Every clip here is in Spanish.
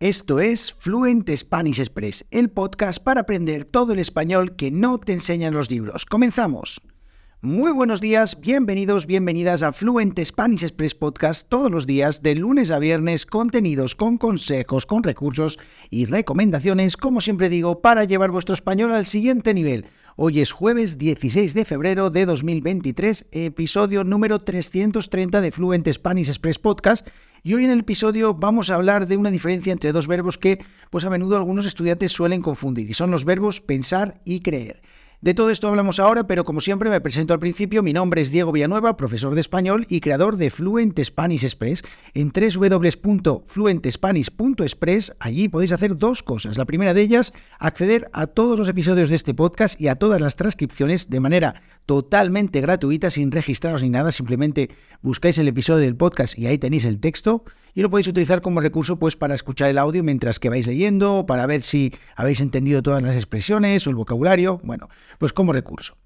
Esto es Fluent Spanish Express, el podcast para aprender todo el español que no te enseñan los libros. Comenzamos. Muy buenos días, bienvenidos, bienvenidas a Fluent Spanish Express Podcast todos los días, de lunes a viernes, contenidos con consejos, con recursos y recomendaciones, como siempre digo, para llevar vuestro español al siguiente nivel. Hoy es jueves 16 de febrero de 2023, episodio número 330 de Fluent Spanish Express Podcast. Y hoy en el episodio vamos a hablar de una diferencia entre dos verbos que pues a menudo algunos estudiantes suelen confundir y son los verbos pensar y creer. De todo esto hablamos ahora, pero como siempre me presento al principio. Mi nombre es Diego Villanueva, profesor de español y creador de Fluent Spanish Express. En www.fluentespanish.express allí podéis hacer dos cosas. La primera de ellas, acceder a todos los episodios de este podcast y a todas las transcripciones de manera totalmente gratuita, sin registraros ni nada. Simplemente buscáis el episodio del podcast y ahí tenéis el texto y lo podéis utilizar como recurso pues para escuchar el audio mientras que vais leyendo, para ver si habéis entendido todas las expresiones o el vocabulario, bueno, pues como recurso.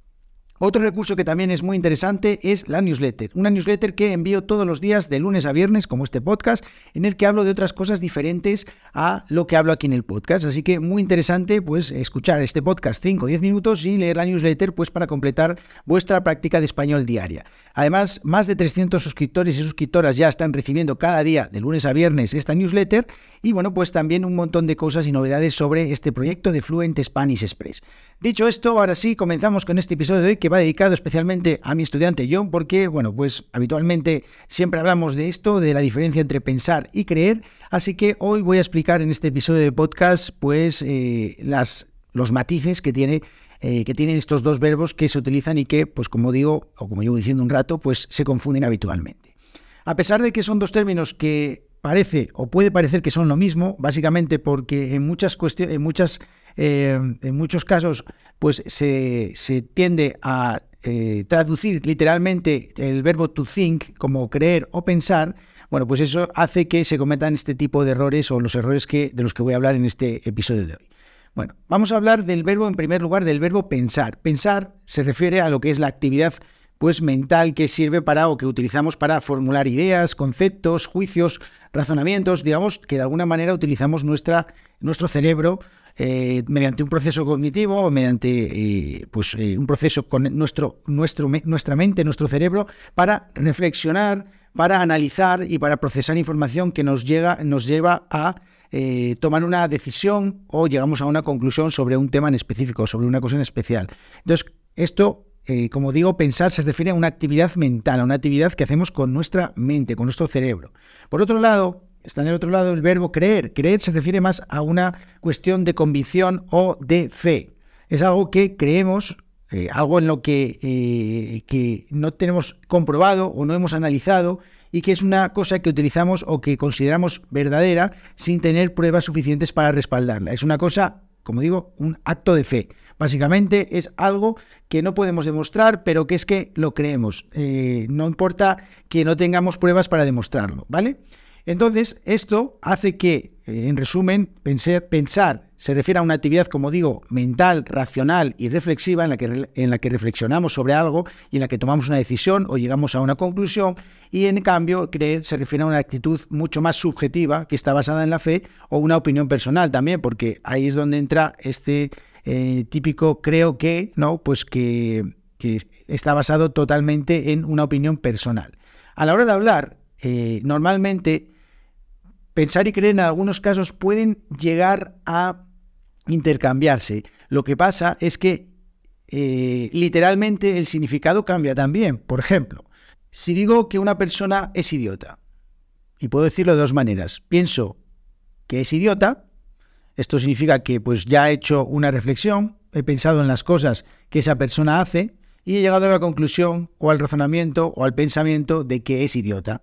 Otro recurso que también es muy interesante es la newsletter. Una newsletter que envío todos los días de lunes a viernes, como este podcast, en el que hablo de otras cosas diferentes a lo que hablo aquí en el podcast. Así que muy interesante, pues, escuchar este podcast 5 o 10 minutos y leer la newsletter, pues, para completar vuestra práctica de español diaria. Además, más de 300 suscriptores y suscriptoras ya están recibiendo cada día, de lunes a viernes, esta newsletter. Y bueno, pues también un montón de cosas y novedades sobre este proyecto de Fluent Spanish Express. Dicho esto, ahora sí, comenzamos con este episodio de hoy que va dedicado especialmente a mi estudiante John, porque, bueno, pues habitualmente siempre hablamos de esto, de la diferencia entre pensar y creer, así que hoy voy a explicar en este episodio de podcast, pues, eh, las, los matices que tiene eh, que tienen estos dos verbos que se utilizan y que, pues como digo, o como llevo diciendo un rato, pues se confunden habitualmente. A pesar de que son dos términos que parece o puede parecer que son lo mismo, básicamente porque en muchas en muchas eh, en muchos casos pues se, tiende a eh, traducir literalmente el verbo to think como creer o pensar, bueno, pues eso hace que se cometan este tipo de errores o los errores que, de los que voy a hablar en este episodio de hoy. Bueno, vamos a hablar del verbo, en primer lugar, del verbo pensar. Pensar se refiere a lo que es la actividad pues mental que sirve para o que utilizamos para formular ideas, conceptos, juicios, razonamientos, digamos que de alguna manera utilizamos nuestra, nuestro cerebro eh, mediante un proceso cognitivo o mediante eh, pues, eh, un proceso con nuestro, nuestra mente, nuestro cerebro, para reflexionar, para analizar y para procesar información que nos, llega, nos lleva a tomar una decisión o llegamos a una conclusión sobre un tema en específico, sobre una cosa en especial. Entonces, esto como digo, pensar se refiere a una actividad mental, a una actividad que hacemos con nuestra mente, con nuestro cerebro. Por otro lado, Está en el otro lado el verbo creer. Creer se refiere más a una cuestión de convicción o de fe. Es algo que creemos, eh, algo en lo que, eh, que no tenemos comprobado o no hemos analizado y que es una cosa que utilizamos o que consideramos verdadera sin tener pruebas suficientes para respaldarla. Es una cosa, como digo, un acto de fe. Básicamente es algo que no podemos demostrar, pero que es que lo creemos. Eh, no importa que no tengamos pruebas para demostrarlo, ¿vale? Entonces, esto hace que, eh, en resumen, pensar, se refiere a una actividad, como digo, mental, racional y reflexiva en la, que, en la que reflexionamos sobre algo y en la que tomamos una decisión o llegamos a una conclusión. Y en cambio, creer se refiere a una actitud mucho más subjetiva que está basada en la fe o una opinión personal también, porque ahí es donde entra este eh, típico creo que, ¿no? Pues que, está basado totalmente en una opinión personal. A la hora de hablar, eh, normalmente pensar y creer en algunos casos pueden llegar a intercambiarse. Lo que pasa es que eh, literalmente el significado cambia también. Por ejemplo, si digo que una persona es idiota, y puedo decirlo de dos maneras, pienso que es idiota, esto significa que pues ya he hecho una reflexión, he pensado en las cosas que esa persona hace y he llegado a la conclusión o al razonamiento o al pensamiento de que es idiota.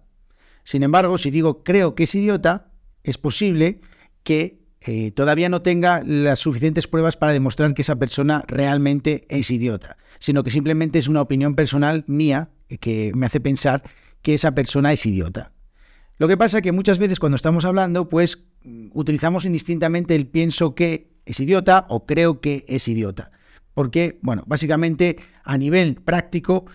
Sin embargo, si digo creo que es idiota, es posible que eh, todavía no tenga las suficientes pruebas para demostrar que esa persona realmente es idiota, sino que simplemente es una opinión personal mía que me hace pensar que esa persona es idiota. Lo que pasa es que muchas veces cuando estamos hablando, pues utilizamos indistintamente el pienso que es idiota o creo que es idiota. Porque, bueno, básicamente a nivel práctico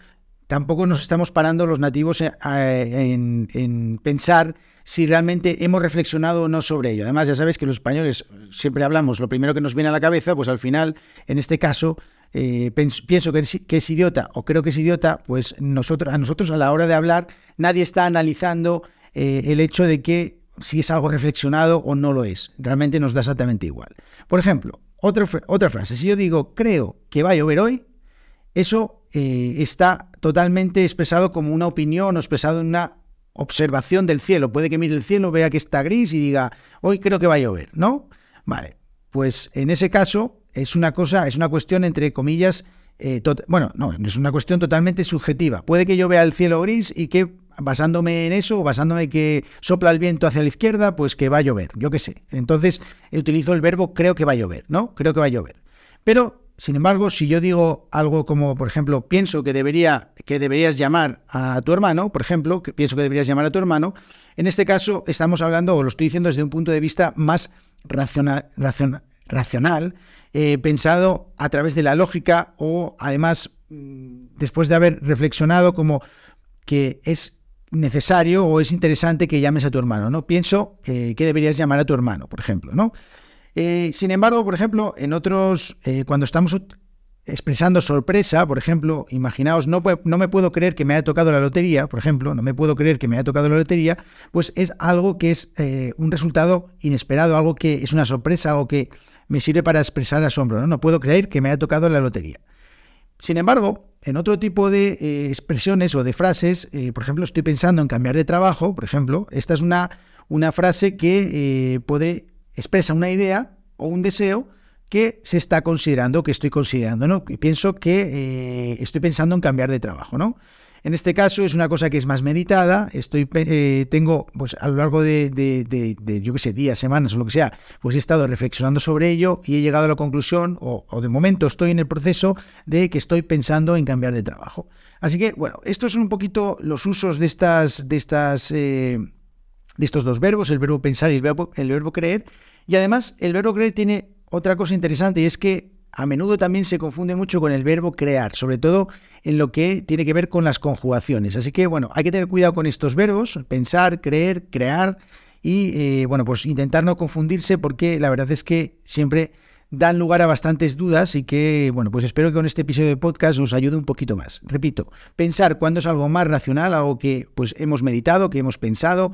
tampoco nos estamos parando los nativos eh, en, en, pensar si realmente hemos reflexionado o no sobre ello. Además, ya sabes que los españoles siempre hablamos, lo primero que nos viene a la cabeza, pues al final, en este caso, eh, pienso que es, idiota o creo que es idiota, pues nosotros, a nosotros a la hora de hablar nadie está analizando eh, el hecho de que si es algo reflexionado o no lo es. Realmente nos da exactamente igual. Por ejemplo, otra, otra frase, si yo digo creo que va a llover hoy, eso eh, está totalmente expresado como una opinión o expresado en una observación del cielo. Puede que mire el cielo, vea que está gris y diga, hoy creo que va a llover, ¿no? Vale, pues en ese caso es una cosa, es una cuestión entre comillas, eh, bueno, no, es una cuestión totalmente subjetiva. Puede que yo vea el cielo gris y que basándome en eso, basándome que sopla el viento hacia la izquierda, pues que va a llover, yo qué sé. Entonces utilizo el verbo creo que va a llover, ¿no? Creo que va a llover. Pero, sin embargo, si yo digo algo como, por ejemplo, pienso que, debería, que deberías llamar a tu hermano, por ejemplo, que pienso que deberías llamar a tu hermano, en este caso estamos hablando, o lo estoy diciendo desde un punto de vista más racional, racional eh, pensado a través de la lógica o además mm, después de haber reflexionado como que es necesario o es interesante que llames a tu hermano, ¿no? Pienso que deberías llamar a tu hermano, por ejemplo, ¿no? Eh, sin embargo, por ejemplo, en otros, eh, cuando estamos expresando sorpresa, por ejemplo, imaginaos, no, me puedo creer que me haya tocado la lotería, por ejemplo, no me puedo creer que me haya tocado la lotería, pues es algo que es un resultado inesperado, algo que es una sorpresa, algo que me sirve para expresar asombro. No, no puedo creer que me haya tocado la lotería. Sin embargo, en otro tipo de eh, expresiones o de frases, eh, por ejemplo, estoy pensando en cambiar de trabajo, por ejemplo, esta es una, una frase que eh, puede expresa una idea o un deseo que se está considerando, que estoy considerando, ¿no? Y pienso que estoy pensando en cambiar de trabajo, ¿no? En este caso es una cosa que es más meditada, estoy, eh, tengo, pues a lo largo de, de, yo qué sé, días, semanas o lo que sea, pues he estado reflexionando sobre ello y he llegado a la conclusión, o, de momento estoy en el proceso de que estoy pensando en cambiar de trabajo. Así que, bueno, estos son un poquito los usos de estas, de estas, eh, de estos dos verbos, el verbo pensar y el verbo, el verbo creer. Y además, el verbo creer tiene otra cosa interesante y es que a menudo también se confunde mucho con el verbo crear, sobre todo en lo que tiene que ver con las conjugaciones. Así que, bueno, hay que tener cuidado con estos verbos, pensar, creer, crear y, eh, bueno, pues intentar no confundirse porque la verdad es que siempre dan lugar a bastantes dudas y que, bueno, pues espero que con este episodio de podcast os ayude un poquito más. Repito, pensar cuando es algo más racional, algo que pues hemos meditado, que hemos pensado,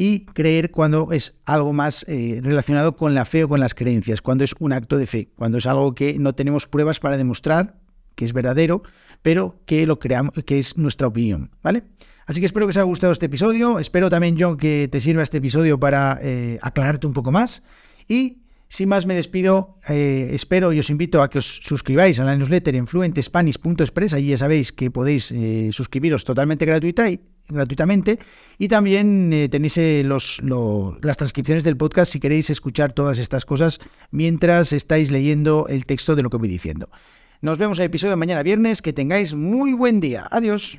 y creer cuando es algo más eh, relacionado con la fe o con las creencias, cuando es un acto de fe, cuando es algo que no tenemos pruebas para demostrar que es verdadero, pero que lo creamos, que es nuestra opinión, ¿vale? Así que espero que os haya gustado este episodio, espero también John que te sirva este episodio para eh, aclararte un poco más y sin más me despido, eh, espero y os invito a que os suscribáis a la newsletter en fluentespanish.express, allí ya sabéis que podéis suscribiros totalmente gratuita y gratuitamente. Y también eh, tenéis eh, los, las transcripciones del podcast si queréis escuchar todas estas cosas mientras estáis leyendo el texto de lo que voy diciendo. Nos vemos en el episodio de mañana viernes. Que tengáis muy buen día. Adiós.